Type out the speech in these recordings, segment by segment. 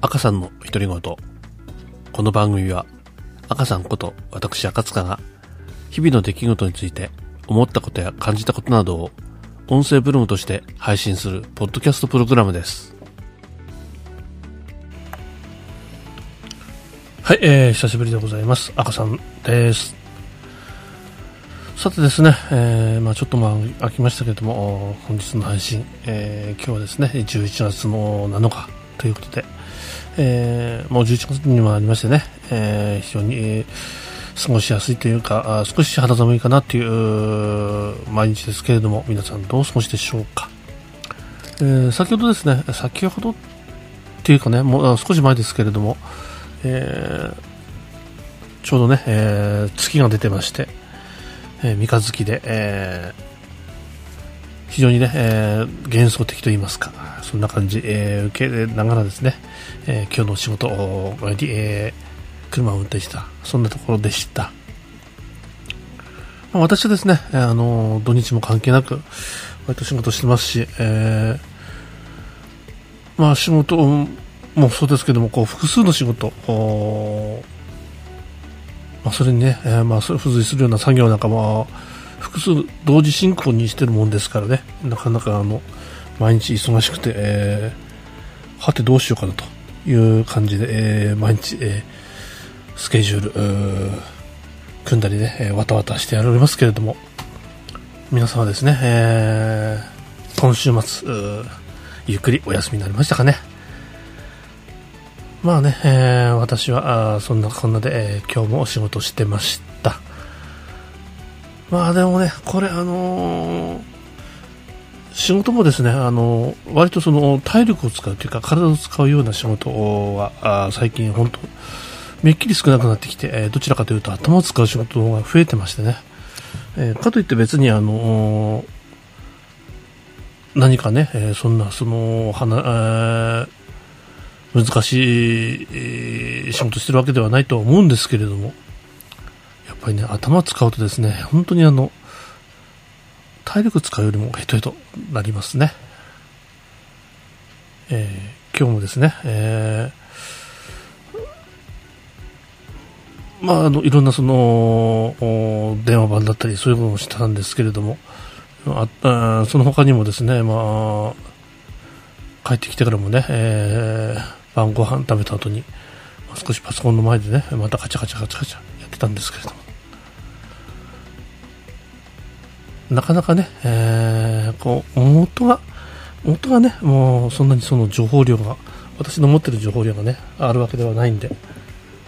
赤さんの独り言。この番組は、赤さんこと私赤塚が、日々の出来事について思ったことや感じたことなどを、音声ブログとして配信するポッドキャストプログラムです。はい、えー、久しぶりでございます。赤さんです。さてですね、えーまあ、ちょっとまあ飽きましたけれども、本日の配信、えー今日はですね、11月の7日ということで、えーもう11月にもありましてね、えー非常に、えー過ごしやすいというか、あ少し肌寒いかなという毎日ですけれども、皆さんどうお過ごしでしょうか。えー先ほどですね、先ほどっていうかね、もう少し前ですけれども、えーちょうどね、えー月が出てまして、えー三日月で、えー非常にね、えー幻想的と言いますか、そんな感じ、えー受けながらですね、えー今日の仕事を終えて、えー車を運転した、そんなところでした。まあ、私はですね、えーあの土日も関係なく、割と仕事してますし、えーまあ仕事もそうですけども、こう複数の仕事、おまあ、それにね、えーまあ、それ付随するような作業なんかも複数同時進行にしてるもんですからねなかなかあの毎日忙しくて、えーはてどうしようかなという感じで、えー毎日、えースケジュール組んだりね、えーわたわたしてやられますけれども皆さんはですね、えー今週末ゆっくりお休みになりましたかねまあね、えー私はあそんなこんなで、えー今日もお仕事してました。まあでもね、これあのー仕事もですね、あのー割とその体力を使うというか体を使うような仕事は最近本当めっきり少なくなってきて、えーどちらかというと頭を使う仕事が増えてましてね、えーかといって別にあのー何かね、えそんなそのはな、え難しい、仕事してるわけではないとは思うんですけれども、ぱりね、頭使うとですね、本当にあの、体力使うよりもヘトヘトなりますね。えー今日もですね、えーまあ、あの、いろんなその、お電話番だったり、そういうことをしたんですけれども、ああその他にもですね、まあ、帰ってきてからもね、えー晩ご飯食べた後に、少しパソコンの前でね、またカチャカチャカチャカチャやってたんですけれども、なかなかね、えーこう、元が、元がね、もうそんなにその情報量が、私の持ってる情報量がね、あるわけではないんで、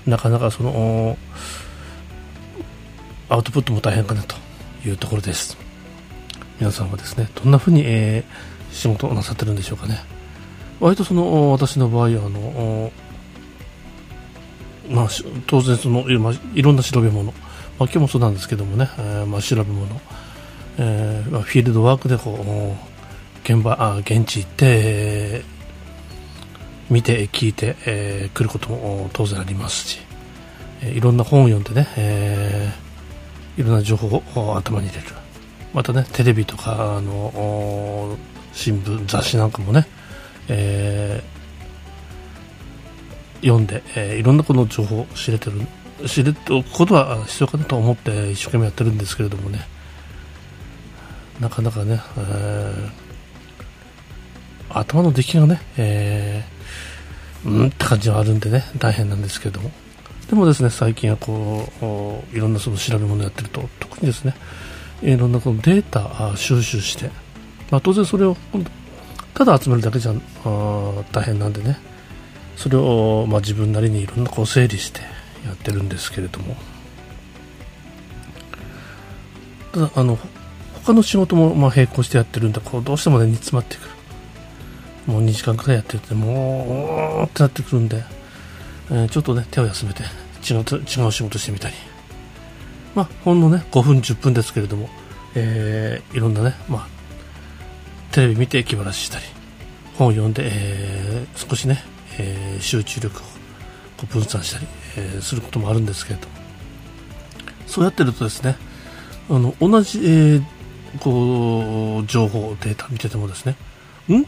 なかなかその、アウトプットも大変かなというところです。皆さんはですね、どんな風に、えー仕事をなさってるんでしょうかね。割とその私の場合はあの、まあ、当然その,、いろんな調べ物、まあ、今日もそうなんですけどもね、えーまあ、調べ物、えー、フィールドワークでこう現場あ現地行って、見て聞いて、えー来ることも当然ありますし、えーいろんな本を読んでね、えーいろんな情報を頭に入れる。またねテレビとかあの新聞雑誌なんかもね、えー読んで、えーいろんなこの情報を知れてる知れておくことは必要かなと思って一生懸命やってるんですけれどもね。なかなかね、えー頭の出来がね、えーうんって感じはあるんでね大変なんですけども。でもですね最近はこういろんなその調べ物をやってると特にですねいろんなこのデータ収集して、まあ、当然それをただ集めるだけじゃ大変なんでね。それを、まあ、自分なりにいろんなこう整理してやってるんですけれども。ただあの他の仕事もまあ並行してやってるんでこうどうしてもね煮詰まってくる。もう2時間くらいやっててもうってなってくるんで、えーちょっとね手を休めて違う違う仕事してみたり。まあほんのね5分10分ですけれども、えーいろんなねまあテレビ見て気晴らししたり本を読んで、えー少しね、えー集中力をこう分散したり、えーすることもあるんですけれども。そうやってるとですねあの同じ、えーこう情報データ見ててもですねん？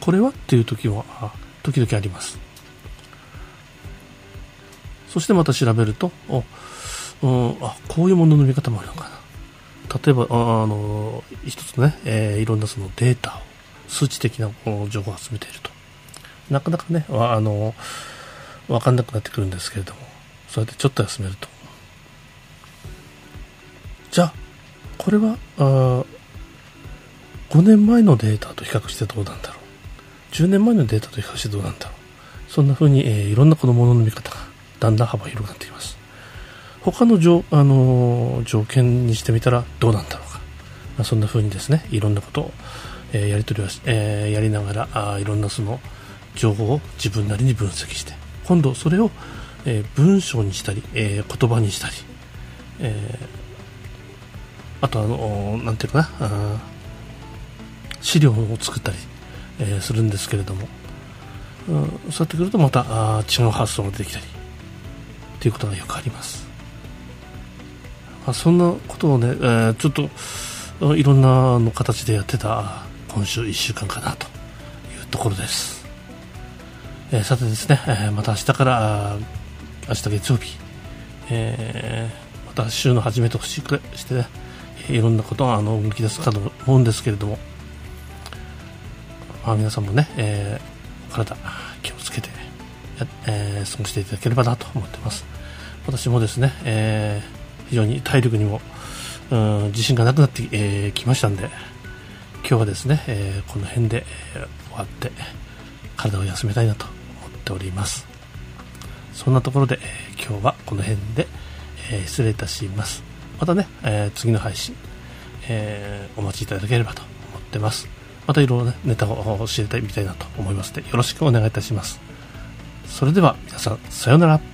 これは？っていう時は時々ありますそしてまた調べると、うん、あこういうものの見方もあるのかな。例えば、ああの、一つね、えー、いろんなそのデータを、数値的な情報を集めていると。なかなかね、あの、わかんなくなってくるんですけれども、そうやってちょっと休めると。じゃあ、これは、あ5年前のデータと比較してどうなんだろう。10年前のデータと比較してどうなんだろう。そんな風に、えー、いろんなこのものの見方がだんだん幅広くなってきます。他の条,、あのー、条件にしてみたらどうなんだろうか。まあ、そんな風にですね、いろんなことを、えー、やり取りをし、え、やりながらあ、いろんなその情報を自分なりに分析して、今度それを、え、文章にしたり、え、言葉にしたり、えー、あとあの、なんていうかな、資料を作ったり、えー、するんですけれども、うん、そうやってくるとまたあ違う発想が出てきたりということがよくあります、まあ、そんなことをね、えー、ちょっといろんなの形でやってた今週1週間かなというところです、えー、さてですね、え、また明日から明日月曜日、え、また週の初めとしてねいろんなことがあの動き出すかと思うんですけれども。まあ、皆さんもね、えー、体気をつけてえー、過ごしていただければなと思ってます。私もですね、えー、非常に体力にもうん自信がなくなってき、えー、ましたんで今日はですね、えー、この辺で、終わって体を休めたいなと思っております。そんなところで、えー、今日はこの辺で、え、失礼いたします。またね、えー、次の配信、えー、お待ちいただければと思ってますまたいろいろね、ネタを教えてみたいなと思いますので、よろしくお願いいたします。それでは皆さん、さようなら。